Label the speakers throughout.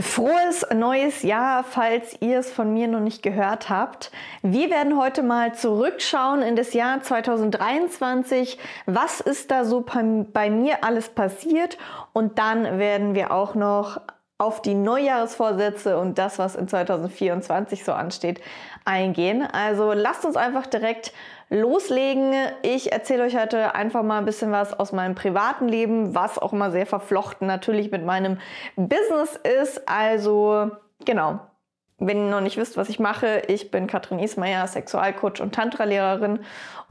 Speaker 1: Frohes neues Jahr, falls ihr es von mir noch nicht gehört habt. Wir werden heute mal zurückschauen in das Jahr 2023. Was ist da so bei, mir alles passiert? Und dann werden wir auch noch auf die Neujahresvorsätze und das, was in 2024 so ansteht, eingehen. Also lasst uns einfach direkt loslegen. Ich erzähle euch heute einfach mal ein bisschen was aus meinem privaten Leben, was auch immer sehr verflochten natürlich mit meinem Business ist. Also genau, wenn ihr noch nicht wisst, was ich mache, ich bin Katrin Ismayer, Sexualcoach und Tantra-Lehrerin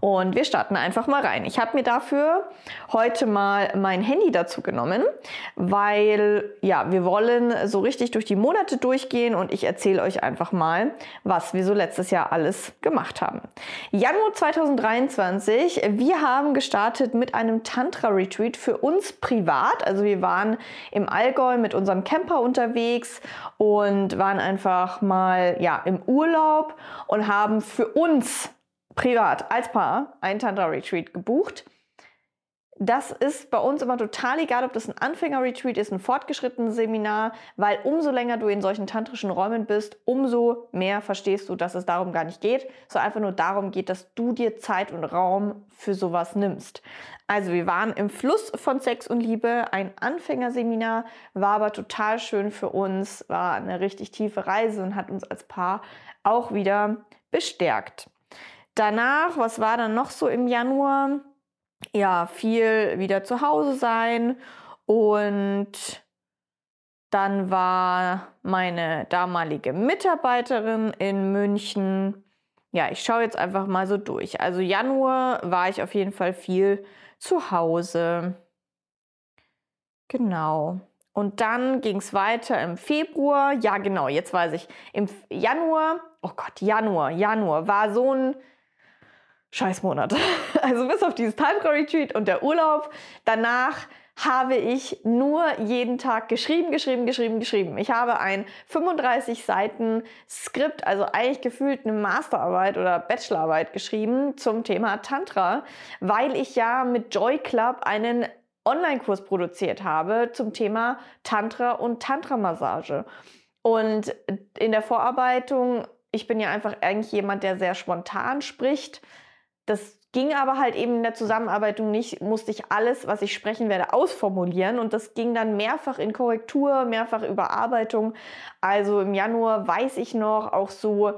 Speaker 1: und wir starten einfach mal rein. Ich habe mir dafür heute mal mein Handy dazu genommen, weil ja, wir wollen so richtig durch die Monate durchgehen und ich erzähle euch einfach mal, was wir so letztes Jahr alles gemacht haben. Januar 2023, wir haben gestartet mit einem Tantra-Retreat für uns privat. Also wir waren im Allgäu mit unserem Camper unterwegs und waren einfach mal ja, im Urlaub und haben für uns privat als Paar ein Tantra-Retreat gebucht. Das ist bei uns immer total egal, ob das ein Anfänger-Retreat ist, ein fortgeschrittenes Seminar, weil umso länger du in solchen tantrischen Räumen bist, umso mehr verstehst du, dass es darum gar nicht geht, sondern einfach nur darum geht, dass du dir Zeit und Raum für sowas nimmst. Also wir waren im Fluss von Sex und Liebe, ein Anfängerseminar, war aber total schön für uns, war eine richtig tiefe Reise und hat uns als Paar auch wieder bestärkt. Danach, was war dann noch so im Januar? ja, viel wieder zu Hause sein und dann war meine damalige Mitarbeiterin in München. Ja, ich schaue jetzt einfach mal so durch. Also Januar war ich auf jeden Fall viel zu Hause. Genau. Und dann ging es weiter im Februar. Ja, genau, jetzt weiß ich. Im Januar, oh Gott, Januar, Januar war so ein Scheißmonat. Also bis auf dieses Tantra-Retreat und der Urlaub. Danach habe ich nur jeden Tag geschrieben, geschrieben, geschrieben, geschrieben. Ich habe ein 35 Seiten Skript, also eigentlich gefühlt eine Masterarbeit oder Bachelorarbeit geschrieben zum Thema Tantra, weil ich ja mit Joy Club einen Online-Kurs produziert habe zum Thema Tantra und Tantra-Massage. Und in der Vorarbeitung, ich bin ja einfach eigentlich jemand, der sehr spontan spricht das ging aber halt eben in der Zusammenarbeit nicht, musste ich alles, was ich sprechen werde, ausformulieren und das ging dann mehrfach in Korrektur, mehrfach Überarbeitung. Also im Januar weiß ich noch auch so,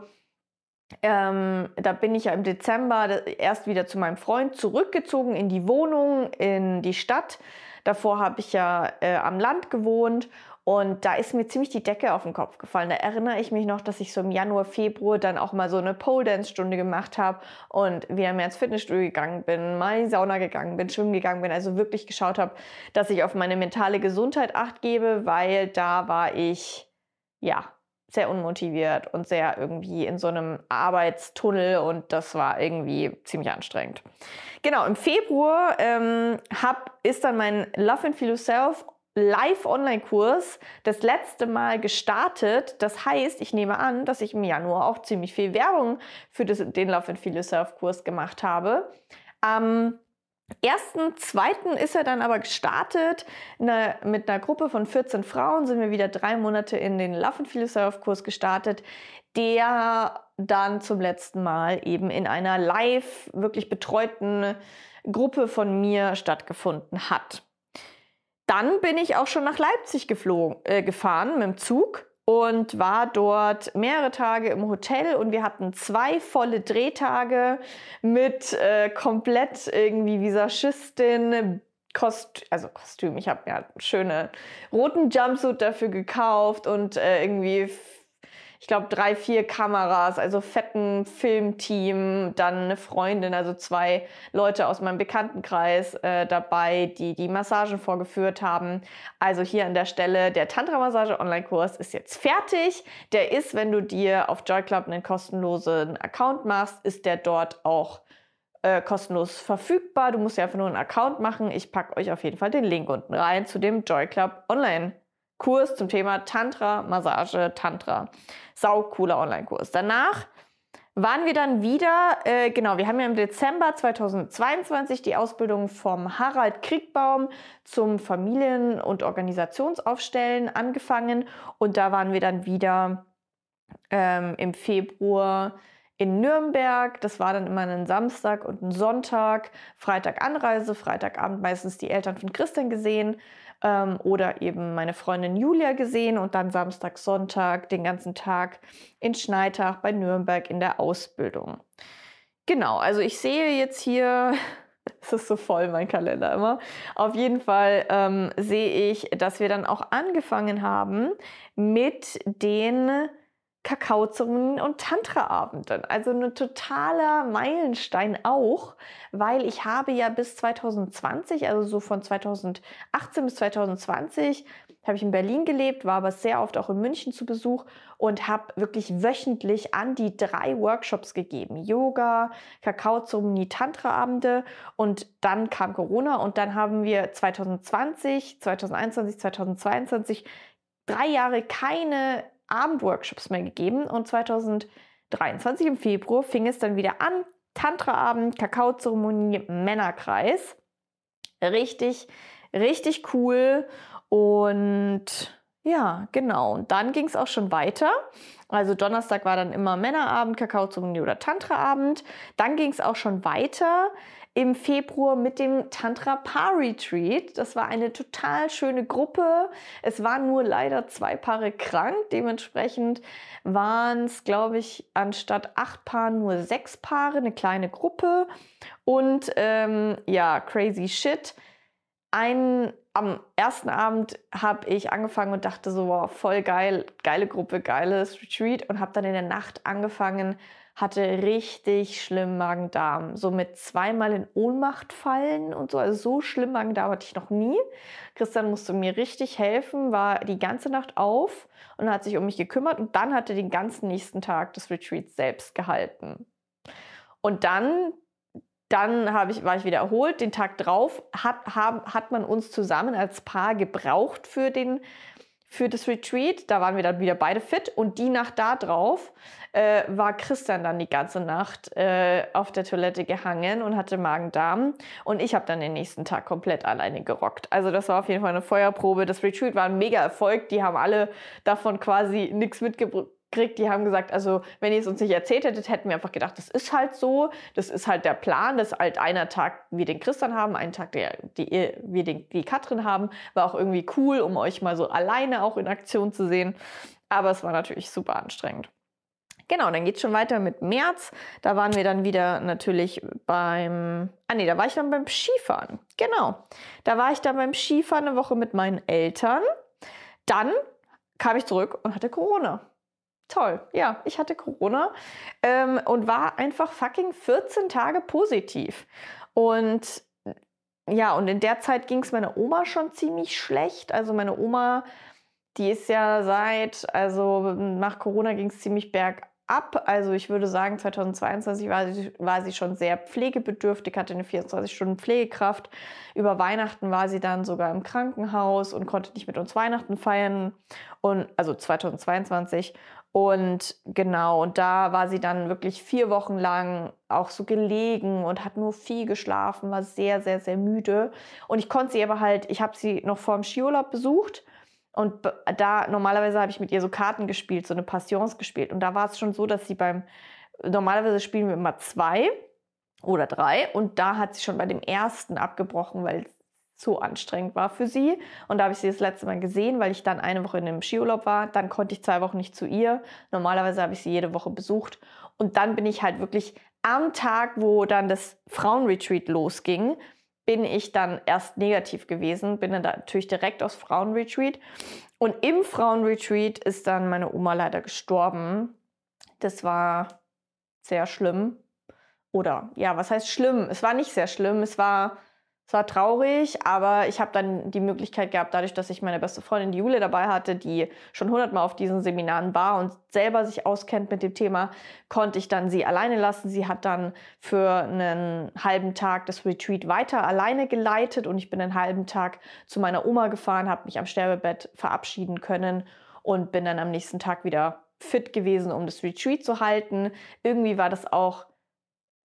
Speaker 1: ähm, da bin ich ja im Dezember erst wieder zu meinem Freund zurückgezogen in die Wohnung, in die Stadt. Davor habe ich ja äh, am Land gewohnt und da ist mir ziemlich die Decke auf den Kopf gefallen. Da erinnere ich mich noch, dass ich so im Januar, Februar dann auch mal so eine Pole Dance Stunde gemacht habe und wieder mehr ins Fitnessstudio gegangen bin, mal in die Sauna gegangen bin, schwimmen gegangen bin. Also wirklich geschaut habe, dass ich auf meine mentale Gesundheit acht gebe, weil da war ich, ja, sehr unmotiviert und sehr irgendwie in so einem Arbeitstunnel und das war irgendwie ziemlich anstrengend. Genau, im Februar ähm, hab, ist dann mein Love and Feel Yourself Live-Online-Kurs das letzte Mal gestartet. Das heißt, ich nehme an, dass ich im Januar auch ziemlich viel Werbung für das, den Love and Feel Yourself-Kurs gemacht habe. Am 1.2. ist er dann aber gestartet. Eine, mit einer Gruppe von 14 Frauen sind wir wieder drei Monate in den Love and Feel Yourself-Kurs gestartet, der dann zum letzten Mal eben in einer live, wirklich betreuten Gruppe von mir stattgefunden hat. Dann bin ich auch schon nach Leipzig geflogen, äh, gefahren mit dem Zug und war dort mehrere Tage im Hotel und wir hatten zwei volle Drehtage mit äh, komplett irgendwie Visagistin, Kost also Kostüm. Ich habe mir einen schönen roten Jumpsuit dafür gekauft und äh, irgendwie ich glaube, drei, vier Kameras, also fetten Filmteam, dann eine Freundin, also zwei Leute aus meinem Bekanntenkreis äh, dabei, die die Massagen vorgeführt haben. Also hier an der Stelle, der Tantra-Massage-Online-Kurs ist jetzt fertig. Der ist, wenn du dir auf Joy Club einen kostenlosen Account machst, ist der dort auch äh, kostenlos verfügbar. Du musst ja einfach nur einen Account machen. Ich packe euch auf jeden Fall den Link unten rein zu dem Joy Club Online Kurs zum Thema Tantra, Massage, Tantra. Sau cooler Online-Kurs. Danach waren wir dann wieder, äh, genau, wir haben ja im Dezember 2022 die Ausbildung vom Harald Kriegbaum zum Familien- und Organisationsaufstellen angefangen und da waren wir dann wieder ähm, im Februar in Nürnberg. Das war dann immer ein Samstag und ein Sonntag. Freitag Anreise, Freitagabend meistens die Eltern von Christian gesehen ähm, oder eben meine Freundin Julia gesehen und dann Samstag, Sonntag den ganzen Tag in Schneitach bei Nürnberg in der Ausbildung. Genau, also ich sehe jetzt hier, es ist so voll mein Kalender immer. Auf jeden Fall ähm, sehe ich, dass wir dann auch angefangen haben mit den Kakaozeremonien und Tantra-Abenden. Also ein totaler Meilenstein auch, weil ich habe ja bis 2020, also so von 2018 bis 2020, habe ich in Berlin gelebt, war aber sehr oft auch in München zu Besuch und habe wirklich wöchentlich an die drei Workshops gegeben. Yoga, Kakaozeremonie, Tantra-Abende und dann kam Corona und dann haben wir 2020, 2021, 2022 drei Jahre keine Abendworkshops mehr gegeben und 2023 im Februar fing es dann wieder an. Tantra-Abend, Kakaozeremonie, Männerkreis. Richtig, richtig cool. Und ja, genau. Und dann ging es auch schon weiter. Also Donnerstag war dann immer Männerabend, Kakaozeremonie oder Tantra-Abend. Dann ging es auch schon weiter im Februar mit dem Tantra Paar Retreat. Das war eine total schöne Gruppe. Es waren nur leider zwei Paare krank. Dementsprechend waren es, glaube ich, anstatt acht Paaren nur sechs Paare, eine kleine Gruppe. Und ähm, ja, crazy shit. Ein, am ersten Abend habe ich angefangen und dachte so, wow, voll geil, geile Gruppe, geiles Retreat und habe dann in der Nacht angefangen, hatte richtig schlimm Magen-Darm. So mit zweimal in Ohnmacht fallen und so. Also so schlimm Magen-Darm hatte ich noch nie. Christian musste mir richtig helfen, war die ganze Nacht auf und hat sich um mich gekümmert und dann hat er den ganzen nächsten Tag des Retreats selbst gehalten. Und dann dann ich, war ich wieder erholt. Den Tag drauf hat, hab, hat man uns zusammen als Paar gebraucht für, den, für das Retreat. Da waren wir dann wieder beide fit. Und die Nacht da drauf äh, war Christian dann die ganze Nacht äh, auf der Toilette gehangen und hatte Magen-Darm. Und ich habe dann den nächsten Tag komplett alleine gerockt. Also das war auf jeden Fall eine Feuerprobe. Das Retreat war ein mega Erfolg. Die haben alle davon quasi nichts mitgebracht Die haben gesagt, also wenn ihr es uns nicht erzählt hättet, hätten wir einfach gedacht, das ist halt so, das ist halt der Plan, dass halt einer Tag wir den Christian haben, einen Tag der, die, wir den, die Katrin haben, war auch irgendwie cool, um euch mal so alleine auch in Aktion zu sehen. Aber es war natürlich super anstrengend. Genau, dann geht es schon weiter mit März. Da waren wir dann wieder natürlich beim. Ah, nee, da war ich dann beim Skifahren. Genau. Da war ich dann beim Skifahren eine Woche mit meinen Eltern. Dann kam ich zurück und hatte Corona. Toll, ja, ich hatte Corona ähm, und war einfach fucking 14 Tage positiv. Und ja, und in der Zeit ging es meiner Oma schon ziemlich schlecht. Also meine Oma, die ist ja seit, also nach Corona ging es ziemlich bergab ab. Also ich würde sagen, 2022 war sie, war sie schon sehr pflegebedürftig, hatte eine 24-Stunden-Pflegekraft. Über Weihnachten war sie dann sogar im Krankenhaus und konnte nicht mit uns Weihnachten feiern. Und, also 2022. Und genau, und da war sie dann wirklich vier Wochen lang auch so gelegen und hat nur viel geschlafen, war sehr, sehr, sehr müde. Und ich konnte sie aber halt, ich habe sie noch vor dem Skiurlaub besucht und da normalerweise habe ich mit ihr so Karten gespielt, so eine Passions gespielt. Und da war es schon so, dass sie beim normalerweise spielen wir immer zwei oder drei und da hat sie schon bei dem ersten abgebrochen, weil es zu anstrengend war für sie. Und da habe ich sie das letzte Mal gesehen, weil ich dann eine Woche in einem Skiurlaub war. Dann konnte ich zwei Wochen nicht zu ihr. Normalerweise habe ich sie jede Woche besucht. Und dann bin ich halt wirklich am Tag, wo dann das Frauenretreat losging, bin ich dann erst negativ gewesen, bin dann natürlich direkt aus Frauenretreat. Und im Frauenretreat ist dann meine Oma leider gestorben. Das war sehr schlimm. Oder ja, was heißt schlimm? Es war nicht sehr schlimm. Es war es war traurig, aber ich habe dann die Möglichkeit gehabt, dadurch, dass ich meine beste Freundin, Jule, dabei hatte, die schon hundertmal auf diesen Seminaren war und selber sich auskennt mit dem Thema, konnte ich dann sie alleine lassen. Sie hat dann für einen halben Tag das Retreat weiter alleine geleitet und ich bin einen halben Tag zu meiner Oma gefahren, habe mich am Sterbebett verabschieden können und bin dann am nächsten Tag wieder fit gewesen, um das Retreat zu halten. Irgendwie war das auch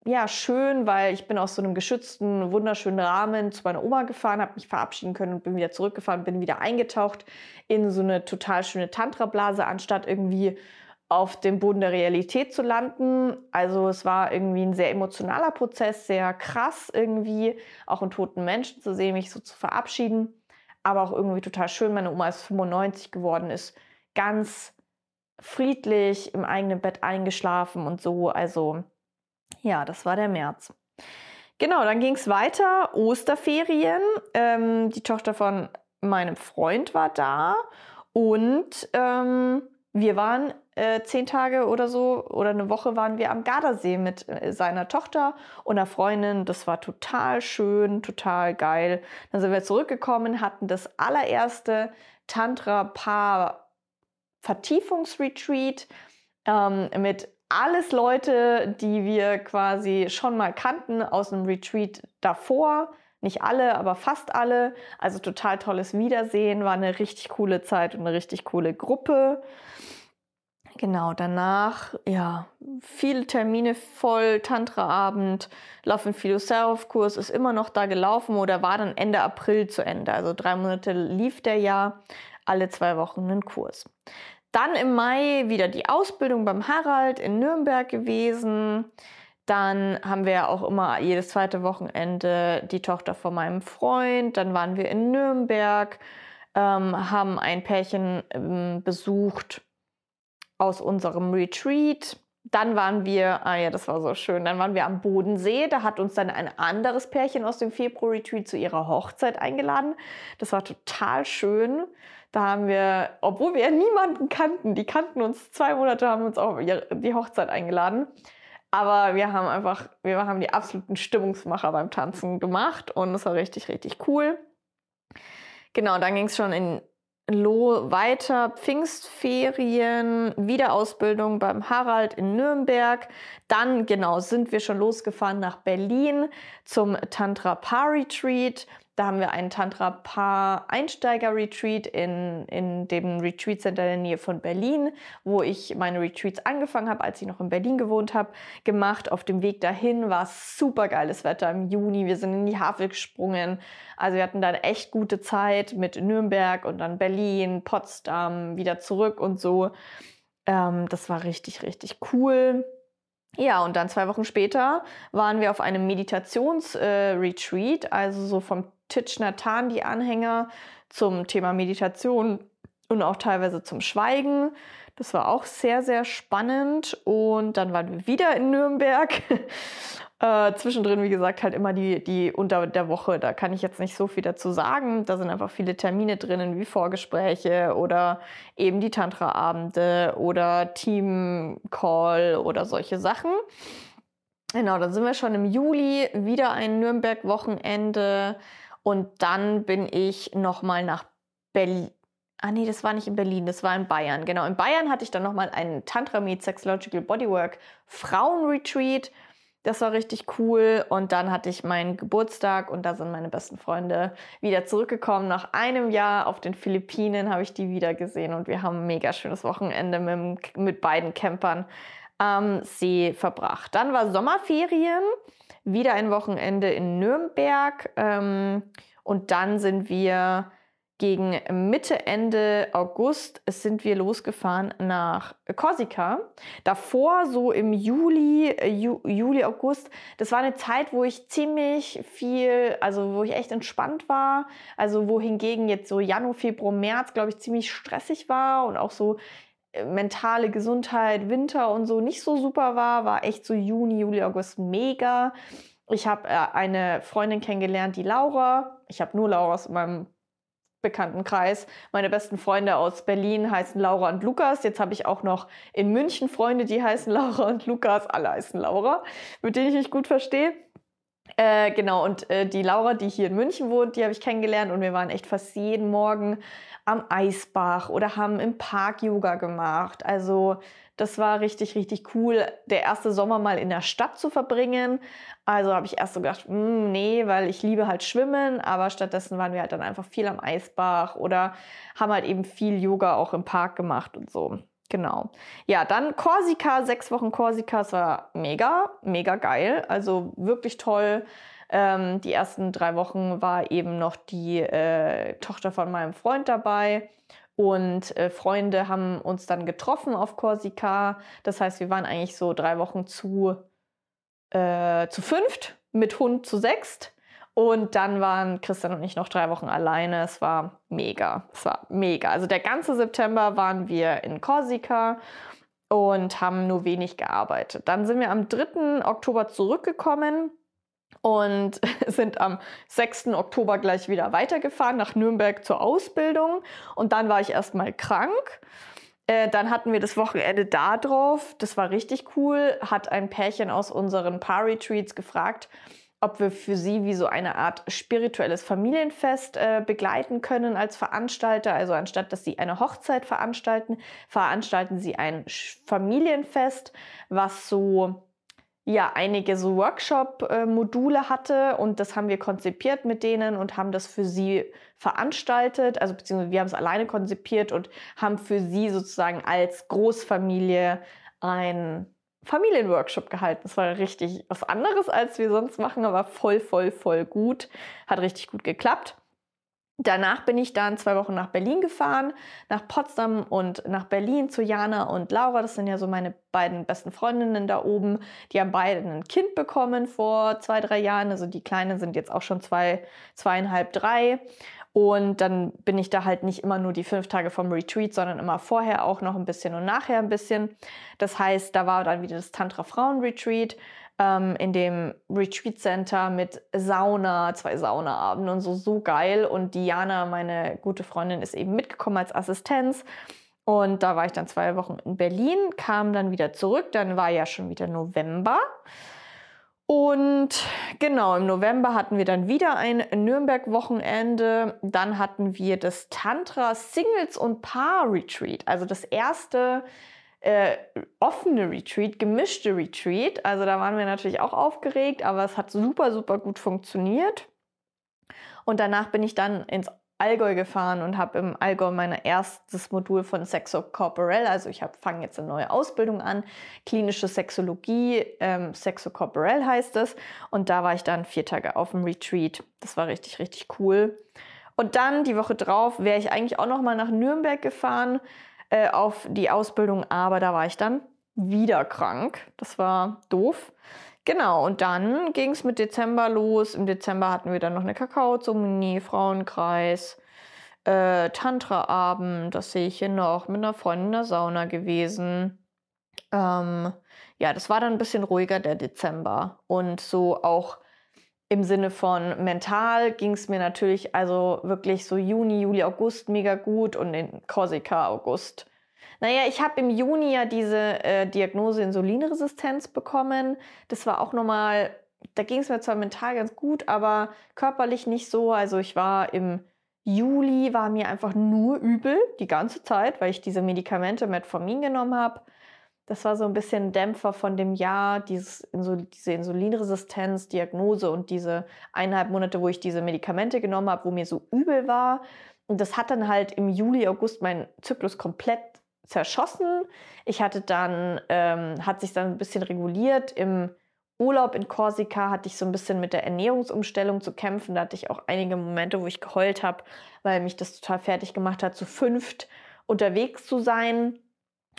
Speaker 1: ja, schön, weil ich bin aus so einem geschützten, wunderschönen Rahmen zu meiner Oma gefahren, habe mich verabschieden können und bin wieder zurückgefahren, bin wieder eingetaucht in so eine total schöne Tantra-Blase, anstatt irgendwie auf dem Boden der Realität zu landen. Also es war irgendwie ein sehr emotionaler Prozess, sehr krass irgendwie, auch einen toten Menschen zu sehen, mich so zu verabschieden. Aber auch irgendwie total schön. Meine Oma ist 95 geworden, ist ganz friedlich im eigenen Bett eingeschlafen und so. Also ja, das war der März. Genau, dann ging es weiter, Osterferien. Ähm, die Tochter von meinem Freund war da und ähm, wir waren äh, zehn Tage oder so oder eine Woche waren wir am Gardasee mit äh, seiner Tochter und einer Freundin. Das war total schön, total geil. Dann sind wir zurückgekommen, hatten das allererste Tantra-Paar-Vertiefungsretreat ähm, mit alles Leute, die wir quasi schon mal kannten aus dem Retreat davor. Nicht alle, aber fast alle. Also total tolles Wiedersehen, war eine richtig coole Zeit und eine richtig coole Gruppe. Genau, danach, ja, viele Termine voll, Tantra-Abend, Love and Feel Yourself-Kurs ist immer noch da gelaufen oder war dann Ende April zu Ende. Also drei Monate lief der ja, alle zwei Wochen einen Kurs. Dann im Mai wieder die Ausbildung beim Harald in Nürnberg gewesen. Dann haben wir ja auch immer jedes zweite Wochenende die Tochter von meinem Freund. Dann waren wir in Nürnberg, ähm, haben ein Pärchen ähm, besucht aus unserem Retreat. Dann waren wir, ah ja, das war so schön, dann waren wir am Bodensee. Da hat uns dann ein anderes Pärchen aus dem Februar-Retreat zu ihrer Hochzeit eingeladen. Das war total schön. Da haben wir, obwohl wir ja niemanden kannten, die kannten uns zwei Monate, haben uns auf die Hochzeit eingeladen. Aber wir haben einfach, wir haben die absoluten Stimmungsmacher beim Tanzen gemacht und es war richtig, richtig cool. Genau, dann ging es schon in Lo weiter, Pfingstferien, Wiederausbildung beim Harald in Nürnberg. Dann, genau, sind wir schon losgefahren nach Berlin zum Tantra Par Retreat. Da haben wir einen Tantra-Paar-Einsteiger-Retreat in, in dem Retreat Center in der Nähe von Berlin, wo ich meine Retreats angefangen habe, als ich noch in Berlin gewohnt habe, gemacht. Auf dem Weg dahin war super geiles Wetter im Juni. Wir sind in die Havel gesprungen. Also wir hatten dann echt gute Zeit mit Nürnberg und dann Berlin, Potsdam, wieder zurück und so. Ähm, das war richtig, richtig cool. Ja, und dann zwei Wochen später waren wir auf einem Meditationsretreat, äh, also so vom Thich Nhat Hanh, die Anhänger zum Thema Meditation und auch teilweise zum Schweigen. Das war auch sehr, sehr spannend. Und dann waren wir wieder in Nürnberg. Äh, zwischendrin, wie gesagt, halt immer die, die unter der Woche. Da kann ich jetzt nicht so viel dazu sagen. Da sind einfach viele Termine drinnen, wie Vorgespräche oder eben die Tantra-Abende oder Team-Call oder solche Sachen. Genau, dann sind wir schon im Juli, wieder ein Nürnberg-Wochenende. Und dann bin ich nochmal nach Berlin. Ah nee, das war nicht in Berlin, das war in Bayern. Genau, in Bayern hatte ich dann nochmal einen Tantra Meet Sexological Bodywork Frauenretreat. Das war richtig cool. Und dann hatte ich meinen Geburtstag und da sind meine besten Freunde wieder zurückgekommen. Nach einem Jahr auf den Philippinen habe ich die wieder gesehen und wir haben ein mega schönes Wochenende mit, mit beiden Campern am See verbracht. Dann war Sommerferien wieder ein Wochenende in Nürnberg ähm, und dann sind wir gegen Mitte, Ende August sind wir losgefahren nach Korsika. Davor, so im Juli, äh, Ju, Juli, August, das war eine Zeit, wo ich ziemlich viel, also wo ich echt entspannt war. Also wohingegen jetzt so Januar, Februar, März, glaube ich, ziemlich stressig war und auch so äh, mentale Gesundheit, Winter und so nicht so super war, war echt so Juni, Juli, August mega. Ich habe äh, eine Freundin kennengelernt, die Laura. Ich habe nur Laura aus meinem Bekanntenkreis. Meine besten Freunde aus Berlin heißen Laura und Lukas. Jetzt habe ich auch noch in München Freunde, die heißen Laura und Lukas. Alle heißen Laura, mit denen ich mich gut verstehe. Äh, genau, und äh, die Laura, die hier in München wohnt, die habe ich kennengelernt und wir waren echt fast jeden Morgen am Eisbach oder haben im Park Yoga gemacht. Also das war richtig, richtig cool, der erste Sommer mal in der Stadt zu verbringen. Also habe ich erst so gedacht, mm, nee, weil ich liebe halt Schwimmen, aber stattdessen waren wir halt dann einfach viel am Eisbach oder haben halt eben viel Yoga auch im Park gemacht und so. Genau. Ja, dann Korsika, sechs Wochen Korsika, es war mega, mega geil. Also wirklich toll. Ähm, die ersten drei Wochen war eben noch die äh, Tochter von meinem Freund dabei. Und äh, Freunde haben uns dann getroffen auf Korsika. Das heißt, wir waren eigentlich so drei Wochen zu, äh, zu fünft, mit Hund zu sechst. Und dann waren Christian und ich noch drei Wochen alleine. Es war mega. Es war mega. Also der ganze September waren wir in Korsika und haben nur wenig gearbeitet. Dann sind wir am 3. Oktober zurückgekommen und sind am 6. Oktober gleich wieder weitergefahren nach Nürnberg zur Ausbildung. Und dann war ich erstmal krank. Äh, dann hatten wir das Wochenende da drauf. Das war richtig cool. Hat ein Pärchen aus unseren Paar-Retreats gefragt, ob wir für sie wie so eine Art spirituelles Familienfest äh, begleiten können als Veranstalter. Also anstatt dass sie eine Hochzeit veranstalten, veranstalten sie ein Familienfest, was so ja einige so Workshop-Module hatte und das haben wir konzipiert mit denen und haben das für sie veranstaltet, also beziehungsweise wir haben es alleine konzipiert und haben für sie sozusagen als Großfamilie ein Familienworkshop gehalten. Das war richtig was anderes, als wir sonst machen, aber voll, voll, voll gut. Hat richtig gut geklappt. Danach bin ich dann zwei Wochen nach Berlin gefahren, nach Potsdam und nach Berlin zu Jana und Laura. Das sind ja so meine beiden besten Freundinnen da oben. Die haben beide ein Kind bekommen vor zwei, drei Jahren. Also die Kleinen sind jetzt auch schon zwei, zweieinhalb, drei. Und dann bin ich da halt nicht immer nur die fünf Tage vom Retreat, sondern immer vorher auch noch ein bisschen und nachher ein bisschen. Das heißt, da war dann wieder das Tantra Frauen Retreat ähm, in dem Retreat Center mit Sauna, zwei Saunaabenden und so, so geil. Und Diana, meine gute Freundin, ist eben mitgekommen als Assistenz. Und da war ich dann zwei Wochen in Berlin, kam dann wieder zurück. Dann war ja schon wieder November. Und genau, im November hatten wir dann wieder ein Nürnberg-Wochenende. Dann hatten wir das Tantra Singles und Paar Retreat. Also das erste äh, offene Retreat, gemischte Retreat. Also da waren wir natürlich auch aufgeregt, aber es hat super, super gut funktioniert. Und danach bin ich dann ins Allgäu gefahren und habe im Allgäu mein erstes Modul von Sexo Corporell, also ich fange jetzt eine neue Ausbildung an, klinische Sexologie, ähm, Sexo Corporell heißt es. Und da war ich dann vier Tage auf dem Retreat. Das war richtig, richtig cool. Und dann die Woche drauf wäre ich eigentlich auch noch mal nach Nürnberg gefahren äh, auf die Ausbildung, aber da war ich dann wieder krank. Das war doof. Genau, und dann ging es mit Dezember los. Im Dezember hatten wir dann noch eine Kakaozeremonie, Frauenkreis, äh, Tantra-Abend, das sehe ich hier noch, mit einer Freundin in der Sauna gewesen. Ähm, ja, das war dann ein bisschen ruhiger, der Dezember. Und so auch im Sinne von mental ging es mir natürlich also wirklich so Juni, Juli, August mega gut und in Korsika August naja, ich habe im Juni ja diese äh, Diagnose Insulinresistenz bekommen. Das war auch nochmal, da ging es mir zwar mental ganz gut, aber körperlich nicht so. Also ich war im Juli, war mir einfach nur übel die ganze Zeit, weil ich diese Medikamente Metformin genommen habe. Das war so ein bisschen Dämpfer von dem Jahr, dieses diese Insulinresistenz, Diagnose und diese eineinhalb Monate, wo ich diese Medikamente genommen habe, wo mir so übel war. Und das hat dann halt im Juli, August meinen Zyklus komplett zerschossen. Ich hatte dann, ähm, hat sich dann ein bisschen reguliert. Im Urlaub in Korsika hatte ich so ein bisschen mit der Ernährungsumstellung zu kämpfen. Da hatte ich auch einige Momente, wo ich geheult habe, weil mich das total fertig gemacht hat, zu fünft unterwegs zu sein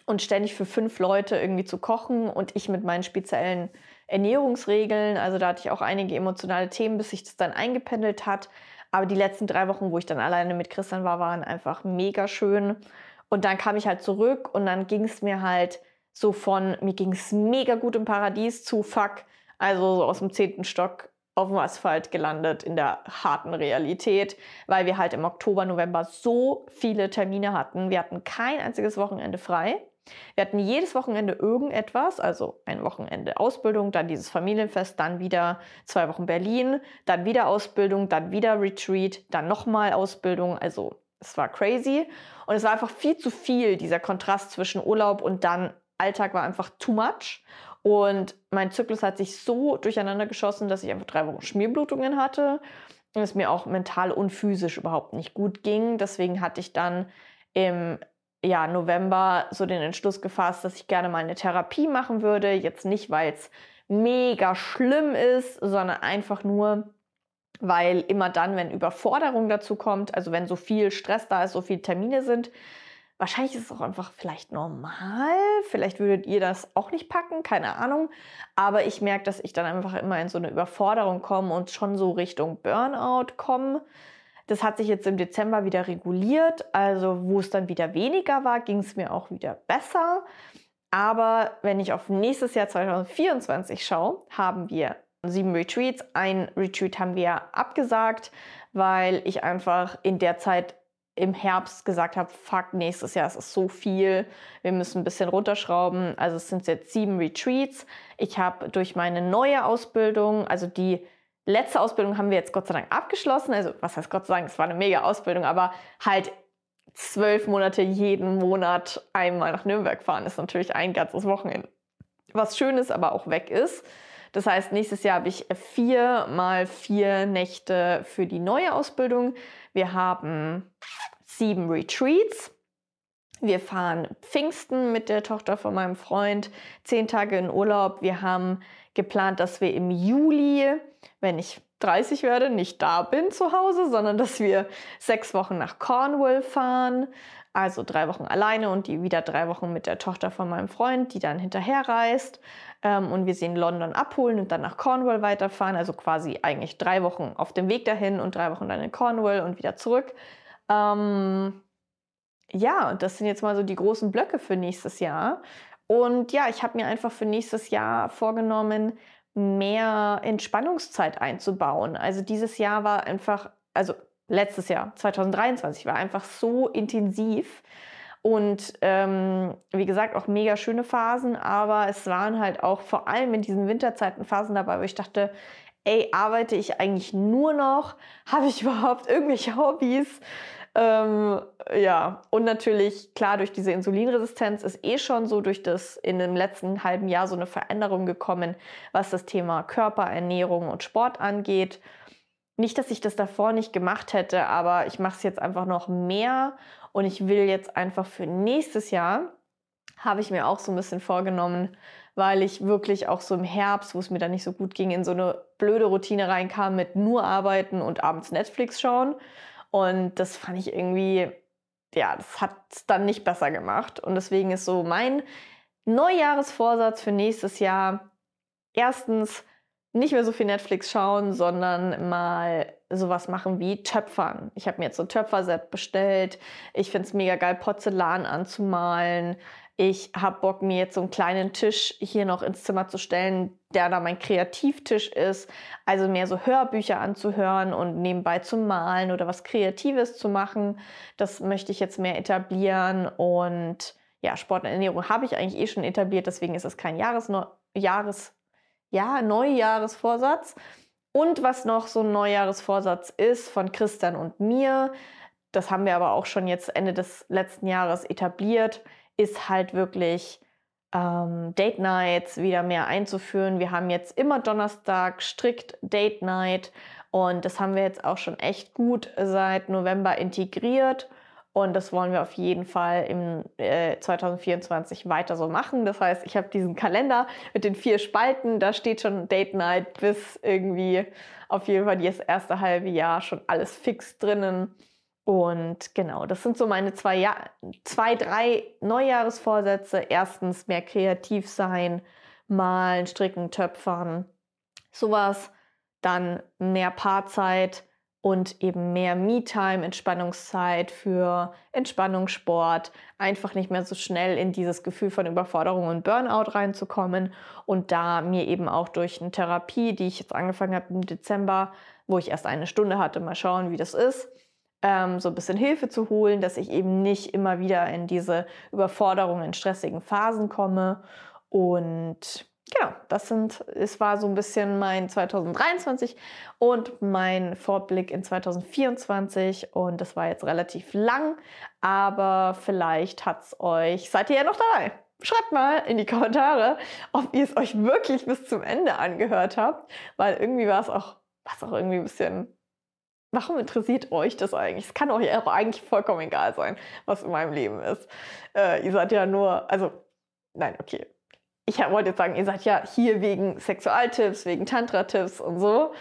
Speaker 1: und ständig für fünf Leute irgendwie zu kochen und ich mit meinen speziellen Ernährungsregeln. Also da hatte ich auch einige emotionale Themen, bis sich das dann eingependelt hat. Aber die letzten drei Wochen, wo ich dann alleine mit Christian war, waren einfach mega schön. Und dann kam ich halt zurück und dann ging es mir halt so von, mir ging es mega gut im Paradies zu fuck, also so aus dem zehnten Stock auf dem Asphalt gelandet in der harten Realität, weil wir halt im Oktober, November so viele Termine hatten. Wir hatten kein einziges Wochenende frei. Wir hatten jedes Wochenende irgendetwas, also ein Wochenende Ausbildung, dann dieses Familienfest, dann wieder zwei Wochen Berlin, dann wieder Ausbildung, dann wieder Retreat, dann nochmal Ausbildung. Also es war crazy und es war einfach viel zu viel, dieser Kontrast zwischen Urlaub und dann Alltag war einfach too much. Und mein Zyklus hat sich so durcheinander geschossen, dass ich einfach drei Wochen Schmierblutungen hatte und es mir auch mental und physisch überhaupt nicht gut ging. Deswegen hatte ich dann im ja, November so den Entschluss gefasst, dass ich gerne mal eine Therapie machen würde. Jetzt nicht, weil es mega schlimm ist, sondern einfach nur, weil immer dann, wenn Überforderung dazu kommt, also wenn so viel Stress da ist, so viele Termine sind, wahrscheinlich ist es auch einfach vielleicht normal. Vielleicht würdet ihr das auch nicht packen, keine Ahnung. Aber ich merke, dass ich dann einfach immer in so eine Überforderung komme und schon so Richtung Burnout komme. Das hat sich jetzt im Dezember wieder reguliert. Also wo es dann wieder weniger war, ging es mir auch wieder besser. Aber wenn ich auf nächstes Jahr 2024 schaue, haben wir sieben Retreats. Ein Retreat haben wir abgesagt, weil ich einfach in der Zeit im Herbst gesagt habe, fuck, nächstes Jahr ist es so viel, wir müssen ein bisschen runterschrauben. Also es sind jetzt sieben Retreats. Ich habe durch meine neue Ausbildung, also die letzte Ausbildung haben wir jetzt Gott sei Dank abgeschlossen. Also was heißt Gott sei Dank, es war eine mega Ausbildung, aber halt zwölf Monate jeden Monat einmal nach Nürnberg fahren, ist natürlich ein ganzes Wochenende. Was schön ist, aber auch weg ist. Das heißt, nächstes Jahr habe ich vier mal vier Nächte für die neue Ausbildung. Wir haben sieben Retreats. Wir fahren Pfingsten mit der Tochter von meinem Freund, zehn Tage in Urlaub. Wir haben geplant, dass wir im Juli, wenn ich 30 werde, nicht da bin zu Hause, sondern dass wir sechs Wochen nach Cornwall fahren. Also drei Wochen alleine und die wieder drei Wochen mit der Tochter von meinem Freund, die dann hinterher reist. Ähm, und wir sie in London abholen und dann nach Cornwall weiterfahren. Also quasi eigentlich drei Wochen auf dem Weg dahin und drei Wochen dann in Cornwall und wieder zurück. Ähm, ja, das sind jetzt mal so die großen Blöcke für nächstes Jahr. Und ja, ich habe mir einfach für nächstes Jahr vorgenommen, mehr Entspannungszeit einzubauen. Also dieses Jahr war einfach, also letztes Jahr, 2023, war einfach so intensiv. Und ähm, wie gesagt, auch mega schöne Phasen, aber es waren halt auch vor allem in diesen Winterzeiten Phasen dabei, wo ich dachte, ey, arbeite ich eigentlich nur noch? Habe ich überhaupt irgendwelche Hobbys? Ähm, ja, und natürlich, klar, durch diese Insulinresistenz ist eh schon so durch das in dem letzten halben Jahr so eine Veränderung gekommen, was das Thema Körperernährung und Sport angeht. Nicht, dass ich das davor nicht gemacht hätte, aber ich mache es jetzt einfach noch mehr und ich will jetzt einfach für nächstes Jahr, habe ich mir auch so ein bisschen vorgenommen, weil ich wirklich auch so im Herbst, wo es mir dann nicht so gut ging, in so eine blöde Routine reinkam mit nur arbeiten und abends Netflix schauen. Und das fand ich irgendwie, ja, das hat es dann nicht besser gemacht. Und deswegen ist so mein Neujahresvorsatz für nächstes Jahr erstens nicht mehr so viel Netflix schauen, sondern mal sowas machen wie Töpfern. Ich habe mir jetzt so ein Töpferset bestellt. Ich finde es mega geil, Porzellan anzumalen. Ich habe Bock, mir jetzt so einen kleinen Tisch hier noch ins Zimmer zu stellen, der da mein Kreativtisch ist. Also mehr so Hörbücher anzuhören und nebenbei zu malen oder was Kreatives zu machen. Das möchte ich jetzt mehr etablieren. Und ja, Sport und Ernährung habe ich eigentlich eh schon etabliert, deswegen ist es kein Jahres, Jahres, ja, Neujahresvorsatz. Und was noch so ein Neujahresvorsatz ist von Christian und mir, das haben wir aber auch schon jetzt Ende des letzten Jahres etabliert, ist halt wirklich ähm, Date Nights wieder mehr einzuführen. Wir haben jetzt immer Donnerstag strikt Date Night und das haben wir jetzt auch schon echt gut seit November integriert. Und das wollen wir auf jeden Fall im äh, 2024 weiter so machen. Das heißt, ich habe diesen Kalender mit den vier Spalten, da steht schon Date Night bis irgendwie auf jeden Fall das erste halbe Jahr schon alles fix drinnen. Und genau, das sind so meine zwei, ja zwei drei Neujahresvorsätze. Erstens mehr kreativ sein, malen, stricken, töpfern, sowas. Dann mehr Paarzeit und eben mehr Me-Time, Entspannungszeit für Entspannungssport. Einfach nicht mehr so schnell in dieses Gefühl von Überforderung und Burnout reinzukommen. Und da mir eben auch durch eine Therapie, die ich jetzt angefangen habe im Dezember, wo ich erst eine Stunde hatte, mal schauen, wie das ist ähm, so ein bisschen Hilfe zu holen, dass ich eben nicht immer wieder in diese Überforderung in stressigen Phasen komme. Und genau, das sind, es war so ein bisschen mein 2023 und mein Vorblick in 2024. Und das war jetzt relativ lang, aber vielleicht hat es euch, seid ihr ja noch dabei? Schreibt mal in die Kommentare, ob ihr es euch wirklich bis zum Ende angehört habt, weil irgendwie war es auch, war auch irgendwie ein bisschen Warum interessiert euch das eigentlich? Es kann euch aber eigentlich vollkommen egal sein, was in meinem Leben ist. Äh, ihr seid ja nur, also, nein, okay. Ich wollte jetzt sagen, ihr seid ja hier wegen Sexualtipps, wegen Tantra-Tipps und so.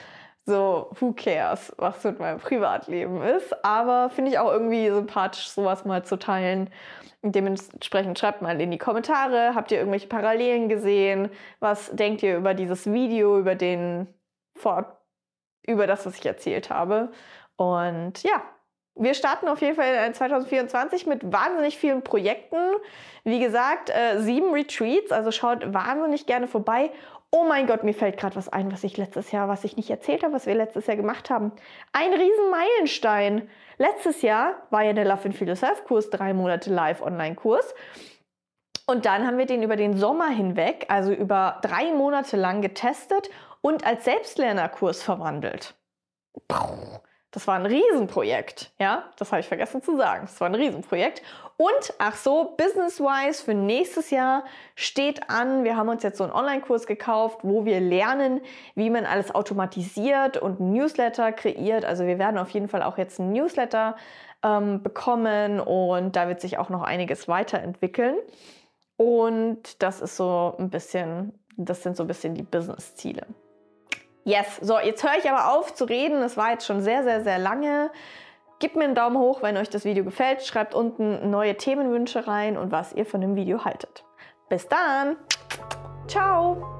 Speaker 1: So, who cares, was mit meinem Privatleben ist. Aber finde ich auch irgendwie sympathisch, sowas mal zu teilen. Dementsprechend schreibt mal in die Kommentare, habt ihr irgendwelche Parallelen gesehen? Was denkt ihr über dieses Video, über den Vor über das, was ich erzählt habe? Und ja, wir starten auf jeden Fall in 2024 mit wahnsinnig vielen Projekten. Wie gesagt, äh, sieben Retreats, also schaut wahnsinnig gerne vorbei. Oh mein Gott, mir fällt gerade was ein, was ich letztes Jahr, was ich nicht erzählt habe, was wir letztes Jahr gemacht haben. Ein riesen Meilenstein. Letztes Jahr war ja der Love and Feel Yourself Kurs, drei Monate live Online-Kurs. Und dann haben wir den über den Sommer hinweg, also über drei Monate lang getestet und als Selbstlernerkurs verwandelt. Das war ein Riesenprojekt, ja, das habe ich vergessen zu sagen. Das war ein Riesenprojekt. Und ach so, business-wise für nächstes Jahr steht an, wir haben uns jetzt so einen Online-Kurs gekauft, wo wir lernen, wie man alles automatisiert und Newsletter kreiert. Also wir werden auf jeden Fall auch jetzt ein Newsletter ähm, bekommen und da wird sich auch noch einiges weiterentwickeln. Und das ist so ein bisschen, das sind so ein bisschen die Business-Ziele. Yes, so, jetzt höre ich aber auf zu reden. Es war jetzt schon sehr, sehr, sehr lange. Gebt mir einen Daumen hoch, wenn euch das Video gefällt. Schreibt unten neue Themenwünsche rein und was ihr von dem Video haltet. Bis dann. Ciao.